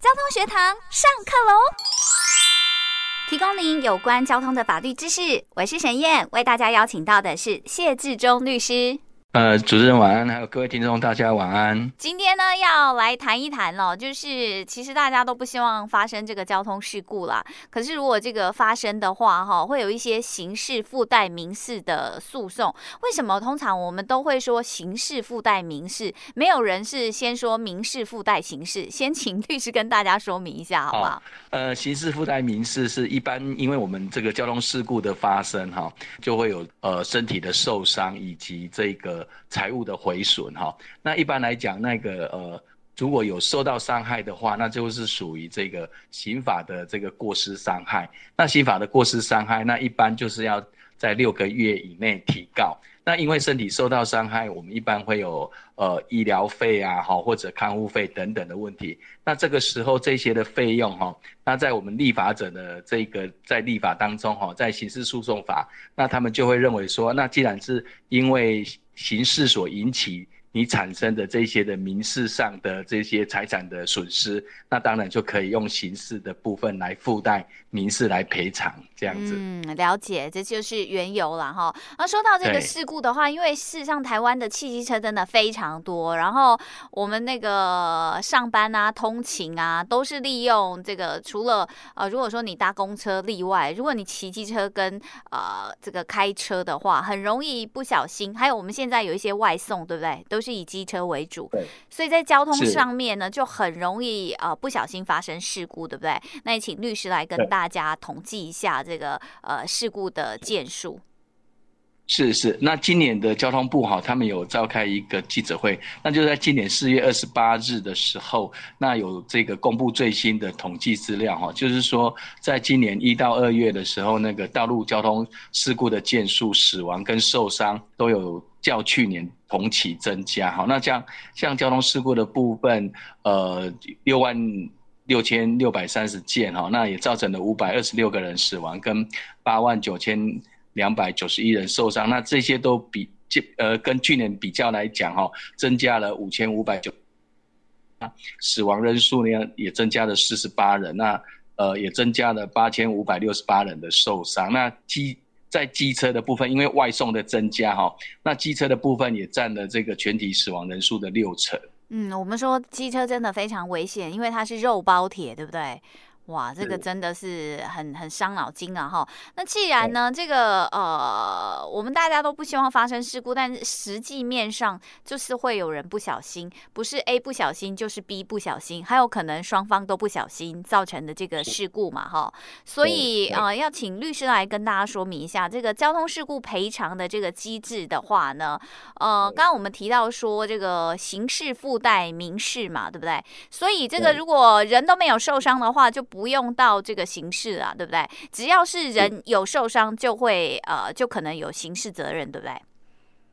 交通学堂上课喽！提供您有关交通的法律知识。我是沈燕，为大家邀请到的是谢志忠律师。呃，主持人晚安，还有各位听众，大家晚安。今天呢，要来谈一谈哦，就是其实大家都不希望发生这个交通事故啦。可是如果这个发生的话，哈，会有一些刑事附带民事的诉讼。为什么通常我们都会说刑事附带民事？没有人是先说民事附带刑事？先请律师跟大家说明一下，好不好？呃，刑事附带民事是一般，因为我们这个交通事故的发生，哈，就会有呃身体的受伤以及这个。财务的毁损哈，那一般来讲，那个呃，如果有受到伤害的话，那就是属于这个刑法的这个过失伤害。那刑法的过失伤害，那一般就是要在六个月以内提告。那因为身体受到伤害，我们一般会有呃医疗费啊，哈或者看护费等等的问题。那这个时候这些的费用哈，那在我们立法者的这个在立法当中哈，在刑事诉讼法，那他们就会认为说，那既然是因为刑事所引起。你产生的这些的民事上的这些财产的损失，那当然就可以用刑事的部分来附带民事来赔偿，这样子。嗯，了解，这就是缘由了哈。那说到这个事故的话，因为事实上台湾的汽机车真的非常多，然后我们那个上班啊、通勤啊，都是利用这个。除了呃，如果说你搭公车例外，如果你骑机车跟呃这个开车的话，很容易不小心。还有我们现在有一些外送，对不对？都是。是以机车为主，所以在交通上面呢，就很容易呃不小心发生事故，对不对？那也请律师来跟大家统计一下这个呃事故的件数。是是，那今年的交通部哈，他们有召开一个记者会，那就在今年四月二十八日的时候，那有这个公布最新的统计资料哈，就是说在今年一到二月的时候，那个道路交通事故的件数、死亡跟受伤都有较去年同期增加哈。那像像交通事故的部分，呃，六万六千六百三十件哈，那也造成了五百二十六个人死亡跟八万九千。两百九十一人受伤，那这些都比呃跟去年比较来讲哈，增加了五千五百九，死亡人数呢也增加了四十八人，那呃也增加了八千五百六十八人的受伤。那机在机车的部分，因为外送的增加哈，那机车的部分也占了这个全体死亡人数的六成。嗯，我们说机车真的非常危险，因为它是肉包铁，对不对？哇，这个真的是很很伤脑筋啊！哈，那既然呢，这个呃，我们大家都不希望发生事故，但是实际面上就是会有人不小心，不是 A 不小心，就是 B 不小心，还有可能双方都不小心造成的这个事故嘛，哈。所以呃，要请律师来跟大家说明一下这个交通事故赔偿的这个机制的话呢，呃，刚刚我们提到说这个刑事附带民事嘛，对不对？所以这个如果人都没有受伤的话，就不不用到这个刑事啊，对不对？只要是人有受伤，就会呃，就可能有刑事责任，对不对？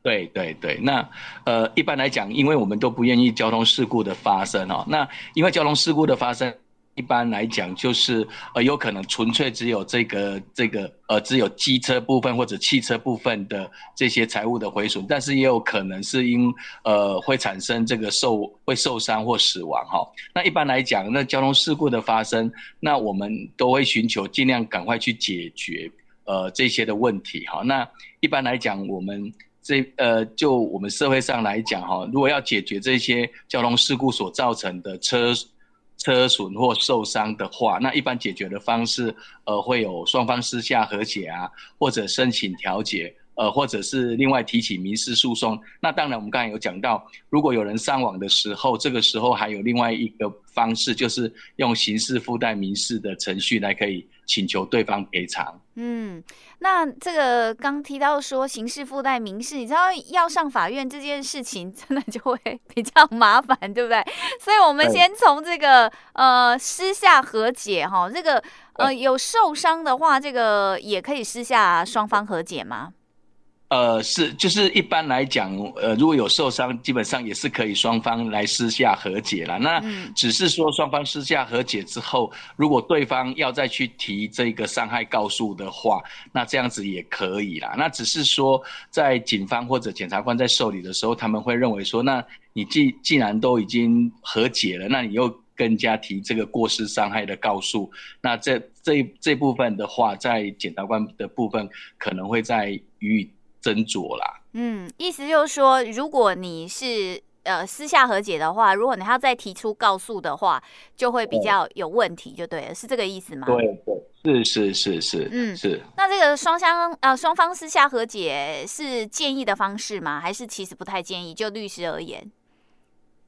对对对，那呃，一般来讲，因为我们都不愿意交通事故的发生哦，那因为交通事故的发生。一般来讲，就是呃，有可能纯粹只有这个这个呃，只有机车部分或者汽车部分的这些财物的毁损，但是也有可能是因呃会产生这个受会受伤或死亡哈。那一般来讲，那交通事故的发生，那我们都会寻求尽量赶快去解决呃这些的问题哈。那一般来讲，我们这呃就我们社会上来讲哈，如果要解决这些交通事故所造成的车。车损或受伤的话，那一般解决的方式，呃，会有双方私下和解啊，或者申请调解，呃，或者是另外提起民事诉讼。那当然，我们刚才有讲到，如果有人上网的时候，这个时候还有另外一个方式，就是用刑事附带民事的程序来可以请求对方赔偿。嗯，那这个刚提到说刑事附带民事，你知道要上法院这件事情真的就会 比较麻烦，对不对？所以我们先从这个呃私下和解哈，这个呃有受伤的话，这个也可以私下双方和解吗？呃，是，就是一般来讲，呃，如果有受伤，基本上也是可以双方来私下和解了。那只是说双方私下和解之后，如果对方要再去提这个伤害告诉的话，那这样子也可以啦。那只是说，在警方或者检察官在受理的时候，他们会认为说，那你既既然都已经和解了，那你又更加提这个过失伤害的告诉。那这这这部分的话，在检察官的部分可能会在予以斟酌啦。嗯，意思就是说，如果你是。呃，私下和解的话，如果你要再提出告诉的话，就会比较有问题，就对了，是这个意思吗？对对，是是是是，嗯是。那这个双相呃双方私下和解是建议的方式吗？还是其实不太建议？就律师而言，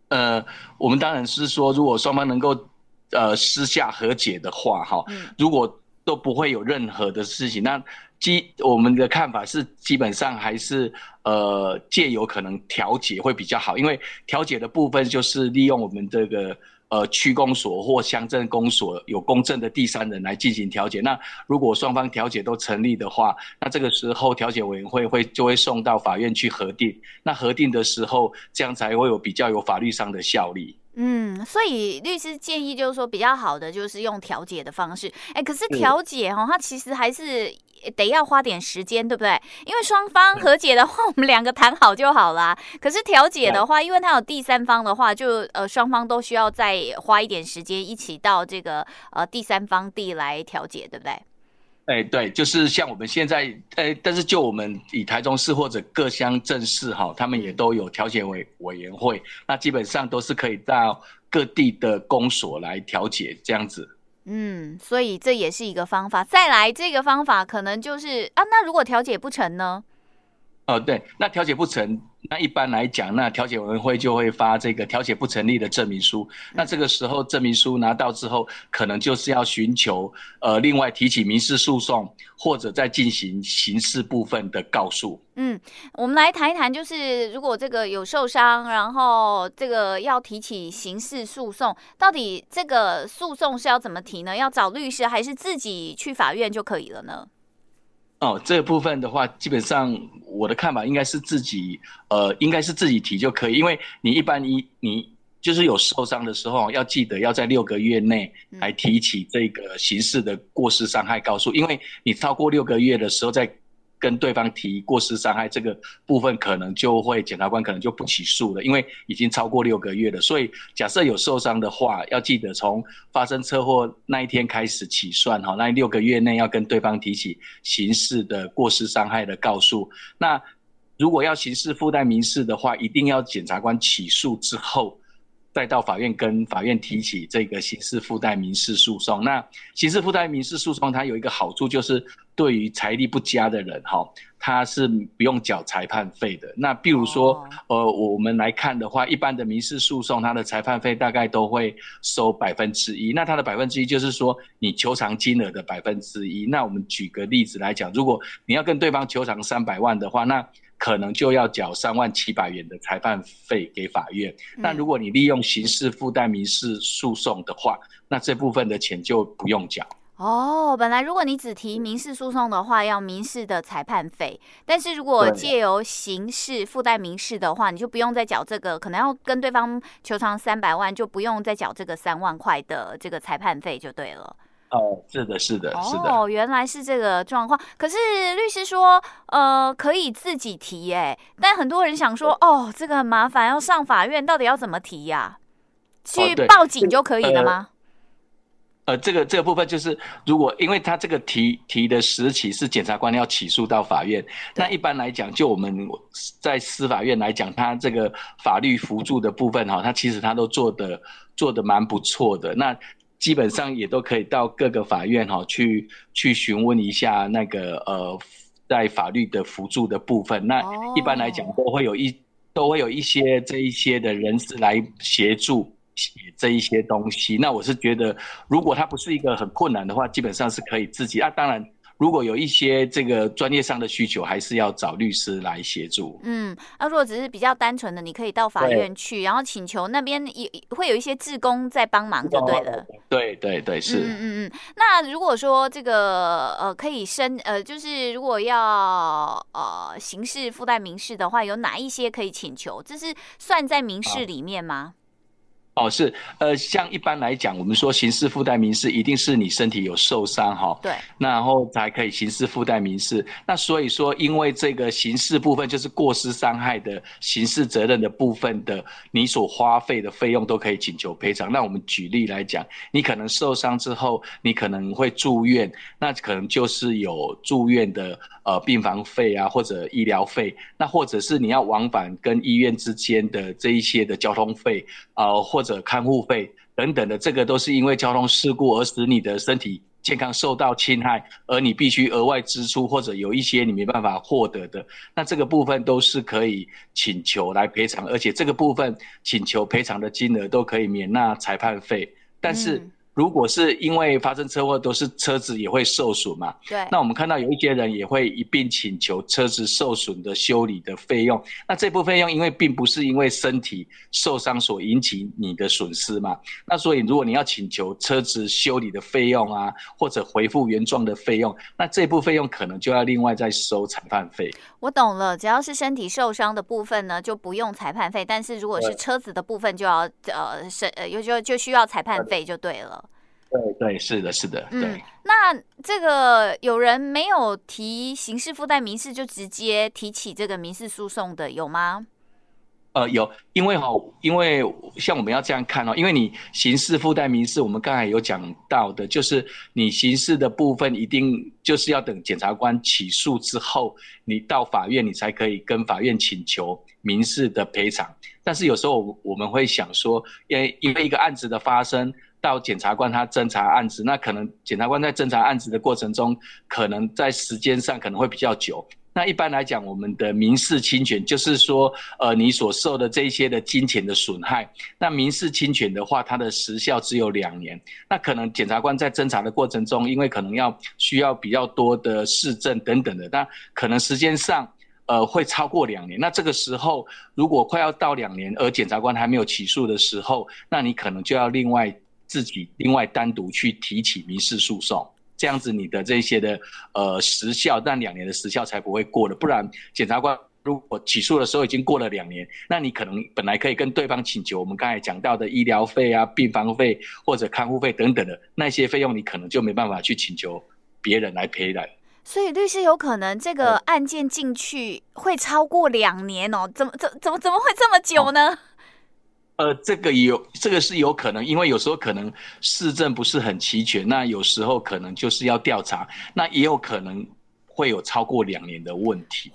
呃，我们当然是说，如果双方能够呃私下和解的话，哈，嗯，如果都不会有任何的事情，那。基我们的看法是，基本上还是呃借由可能调解会比较好，因为调解的部分就是利用我们这个呃区公所或乡镇公所有公正的第三人来进行调解。那如果双方调解都成立的话，那这个时候调解委员会会就会送到法院去核定。那核定的时候，这样才会有比较有法律上的效力。嗯，所以律师建议就是说，比较好的就是用调解的方式。哎、欸，可是调解哈，它其实还是得要花点时间，对不对？因为双方和解的话，我们两个谈好就好啦。可是调解的话，因为它有第三方的话，就呃双方都需要再花一点时间，一起到这个呃第三方地来调解，对不对？哎、欸，对，就是像我们现在，呃、欸，但是就我们以台中市或者各乡镇市哈，他们也都有调解委委员会，那基本上都是可以到各地的公所来调解这样子。嗯，所以这也是一个方法。再来，这个方法可能就是啊，那如果调解不成呢？哦，对，那调解不成。那一般来讲，那调解委员会就会发这个调解不成立的证明书。那这个时候证明书拿到之后，可能就是要寻求呃另外提起民事诉讼，或者再进行刑事部分的告诉。嗯，我们来谈一谈，就是如果这个有受伤，然后这个要提起刑事诉讼，到底这个诉讼是要怎么提呢？要找律师，还是自己去法院就可以了呢？哦，这个部分的话，基本上我的看法应该是自己，呃，应该是自己提就可以，因为你一般一你就是有受伤的时候，要记得要在六个月内来提起这个刑事的过失伤害告诉，因为你超过六个月的时候再。跟对方提过失伤害这个部分，可能就会检察官可能就不起诉了，因为已经超过六个月了。所以假设有受伤的话，要记得从发生车祸那一天开始起算哈，那六个月内要跟对方提起刑事的过失伤害的告诉。那如果要刑事附带民事的话，一定要检察官起诉之后。再到法院跟法院提起这个刑事附带民事诉讼。那刑事附带民事诉讼它有一个好处，就是对于财力不佳的人哈，他是不用缴裁判费的。那比如说，呃，我们来看的话，一般的民事诉讼，它的裁判费大概都会收百分之一。那它的百分之一就是说，你求偿金额的百分之一。那我们举个例子来讲，如果你要跟对方求偿三百万的话，那可能就要缴三万七百元的裁判费给法院。但如果你利用刑事附带民事诉讼的话，那这部分的钱就不用缴。哦，本来如果你只提民事诉讼的话，要民事的裁判费。但是如果借由刑事附带民事的话，你就不用再缴这个，可能要跟对方求偿三百万，就不用再缴这个三万块的这个裁判费就对了。哦，是的，是的，是的。哦，原来是这个状况。可是律师说，呃，可以自己提，哎，但很多人想说，哦，这个很麻烦，要上法院，到底要怎么提呀？去报警就可以了吗？呃，这个这个部分就是，如果因为他这个提提的时期是检察官要起诉到法院，那一般来讲，就我们在司法院来讲，他这个法律辅助的部分哈，他其实他都做的做的蛮不错的。那基本上也都可以到各个法院哈去去询问一下那个呃在法律的辅助的部分。那一般来讲都会有一都会有一些这一些的人士来协助写这一些东西。那我是觉得，如果它不是一个很困难的话，基本上是可以自己啊。当然。如果有一些这个专业上的需求，还是要找律师来协助。嗯，那如果只是比较单纯的，你可以到法院去，然后请求那边也会有一些志工在帮忙，就对了。对对对，是。嗯嗯嗯。那如果说这个呃可以申呃，就是如果要呃刑事附带民事的话，有哪一些可以请求？这是算在民事里面吗？哦，是，呃，像一般来讲，我们说刑事附带民事，一定是你身体有受伤哈，对，然后才可以刑事附带民事。那所以说，因为这个刑事部分就是过失伤害的刑事责任的部分的，你所花费的费用都可以请求赔偿。那我们举例来讲，你可能受伤之后，你可能会住院，那可能就是有住院的呃病房费啊，或者医疗费，那或者是你要往返跟医院之间的这一些的交通费啊，呃，或者者看护费等等的，这个都是因为交通事故而使你的身体健康受到侵害，而你必须额外支出，或者有一些你没办法获得的，那这个部分都是可以请求来赔偿，而且这个部分请求赔偿的金额都可以免纳裁判费，但是。如果是因为发生车祸，都是车子也会受损嘛？对。那我们看到有一些人也会一并请求车子受损的修理的费用。那这部分费用，因为并不是因为身体受伤所引起你的损失嘛？那所以如果你要请求车子修理的费用啊，或者回复原状的费用，那这部分费用可能就要另外再收裁判费。我懂了，只要是身体受伤的部分呢，就不用裁判费。但是如果是车子的部分，就要呃是呃就就就需要裁判费就对了。对对，是的，是的，对。嗯，那这个有人没有提刑事附带民事，就直接提起这个民事诉讼的有吗？呃，有，因为哈，因为像我们要这样看哦，因为你刑事附带民事，我们刚才有讲到的，就是你刑事的部分一定就是要等检察官起诉之后，你到法院，你才可以跟法院请求民事的赔偿。但是有时候我们会想说，因为因为一个案子的发生。到检察官他侦查案子，那可能检察官在侦查案子的过程中，可能在时间上可能会比较久。那一般来讲，我们的民事侵权就是说，呃，你所受的这些的金钱的损害，那民事侵权的话，它的时效只有两年。那可能检察官在侦查的过程中，因为可能要需要比较多的事证等等的，那可能时间上，呃，会超过两年。那这个时候，如果快要到两年，而检察官还没有起诉的时候，那你可能就要另外。自己另外单独去提起民事诉讼，这样子你的这些的呃时效，但两年的时效才不会过了。不然检察官如果起诉的时候已经过了两年，那你可能本来可以跟对方请求我们刚才讲到的医疗费啊、病房费或者看护费等等的那些费用，你可能就没办法去请求别人来赔了。所以律师有可能这个案件进去会超过两年哦？怎么怎怎么怎么会这么久呢？哦呃，这个有，这个是有可能，因为有时候可能市政不是很齐全，那有时候可能就是要调查，那也有可能会有超过两年的问题。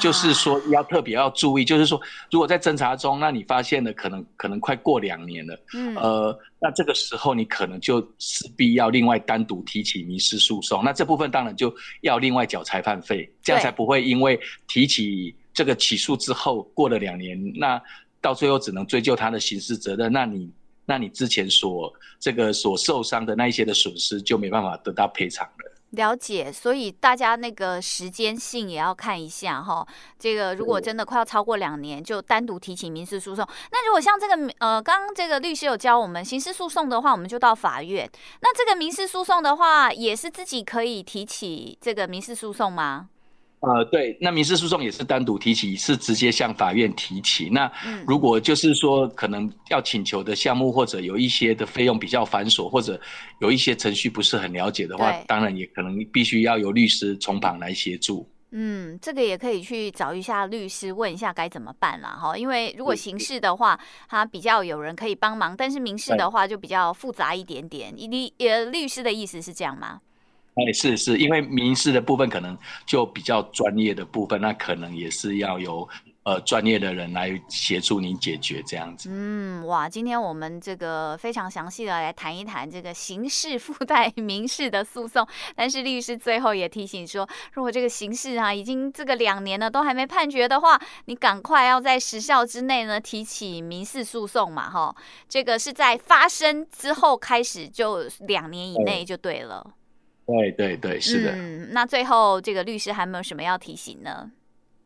就是说要特别要注意，就是说如果在侦查中，那你发现了可能可能快过两年了，嗯，呃，那这个时候你可能就势必要另外单独提起民事诉讼，那这部分当然就要另外缴裁判费，这样才不会因为提起这个起诉之后过了两年，那。到最后只能追究他的刑事责任，那你那你之前所这个所受伤的那一些的损失就没办法得到赔偿了。了解，所以大家那个时间性也要看一下哈。这个如果真的快要超过两年，就单独提起民事诉讼。那如果像这个呃，刚刚这个律师有教我们刑事诉讼的话，我们就到法院。那这个民事诉讼的话，也是自己可以提起这个民事诉讼吗？呃，对，那民事诉讼也是单独提起，是直接向法院提起。那如果就是说可能要请求的项目或者有一些的费用比较繁琐，或者有一些程序不是很了解的话，对当然也可能必须要由律师从旁来协助。嗯，这个也可以去找一下律师问一下该怎么办啦。哈。因为如果刑事的话，他比较有人可以帮忙，但是民事的话就比较复杂一点点。律呃，律师的意思是这样吗？哎，是是，因为民事的部分可能就比较专业的部分，那可能也是要由呃专业的人来协助你解决这样子。嗯，哇，今天我们这个非常详细的来谈一谈这个刑事附带 民事的诉讼，但是律师最后也提醒说，如果这个刑事啊已经这个两年了都还没判决的话，你赶快要在时效之内呢提起民事诉讼嘛，哈，这个是在发生之后开始就两年以内就对了。嗯对对对，是的。嗯，那最后这个律师还有没有什么要提醒呢？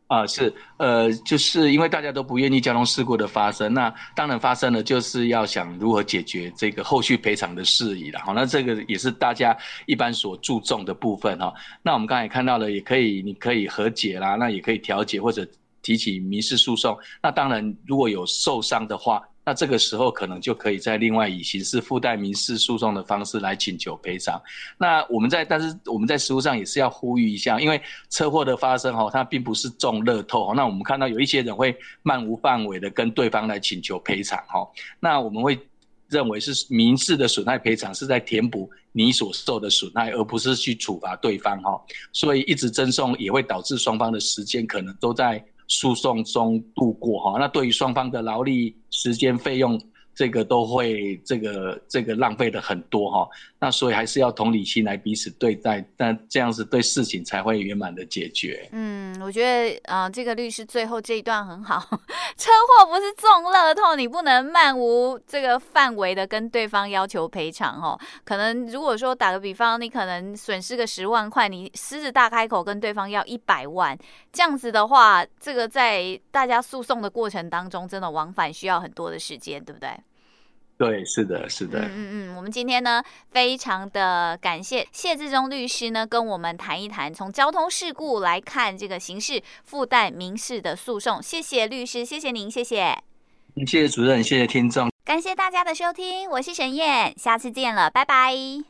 啊，是，呃，就是因为大家都不愿意交通事故的发生，那当然发生了，就是要想如何解决这个后续赔偿的事宜了。好，那这个也是大家一般所注重的部分哈。那我们刚才看到了，也可以，你可以和解啦，那也可以调解或者提起民事诉讼。那当然，如果有受伤的话。那这个时候可能就可以再另外以刑事附带民事诉讼的方式来请求赔偿。那我们在，但是我们在实务上也是要呼吁一下，因为车祸的发生哈，它并不是中乐透。那我们看到有一些人会漫无范围的跟对方来请求赔偿哈，那我们会认为是民事的损害赔偿是在填补你所受的损害，而不是去处罚对方哈。所以一直争讼也会导致双方的时间可能都在诉讼中度过哈，那对于双方的劳力、时间、费用。这个都会这个这个浪费的很多哈，那所以还是要同理心来彼此对待，但这样子对事情才会圆满的解决。嗯，我觉得啊、呃，这个律师最后这一段很好，车祸不是中乐透，你不能漫无这个范围的跟对方要求赔偿哦。可能如果说打个比方，你可能损失个十万块，你狮子大开口跟对方要一百万，这样子的话，这个在大家诉讼的过程当中，真的往返需要很多的时间，对不对？对，是的，是的。嗯嗯嗯，我们今天呢，非常的感谢谢志忠律师呢，跟我们谈一谈从交通事故来看这个刑事附带民事的诉讼。谢谢律师，谢谢您，谢谢。谢谢主任，谢谢听众，感谢大家的收听，我是沈燕，下次见了，拜拜。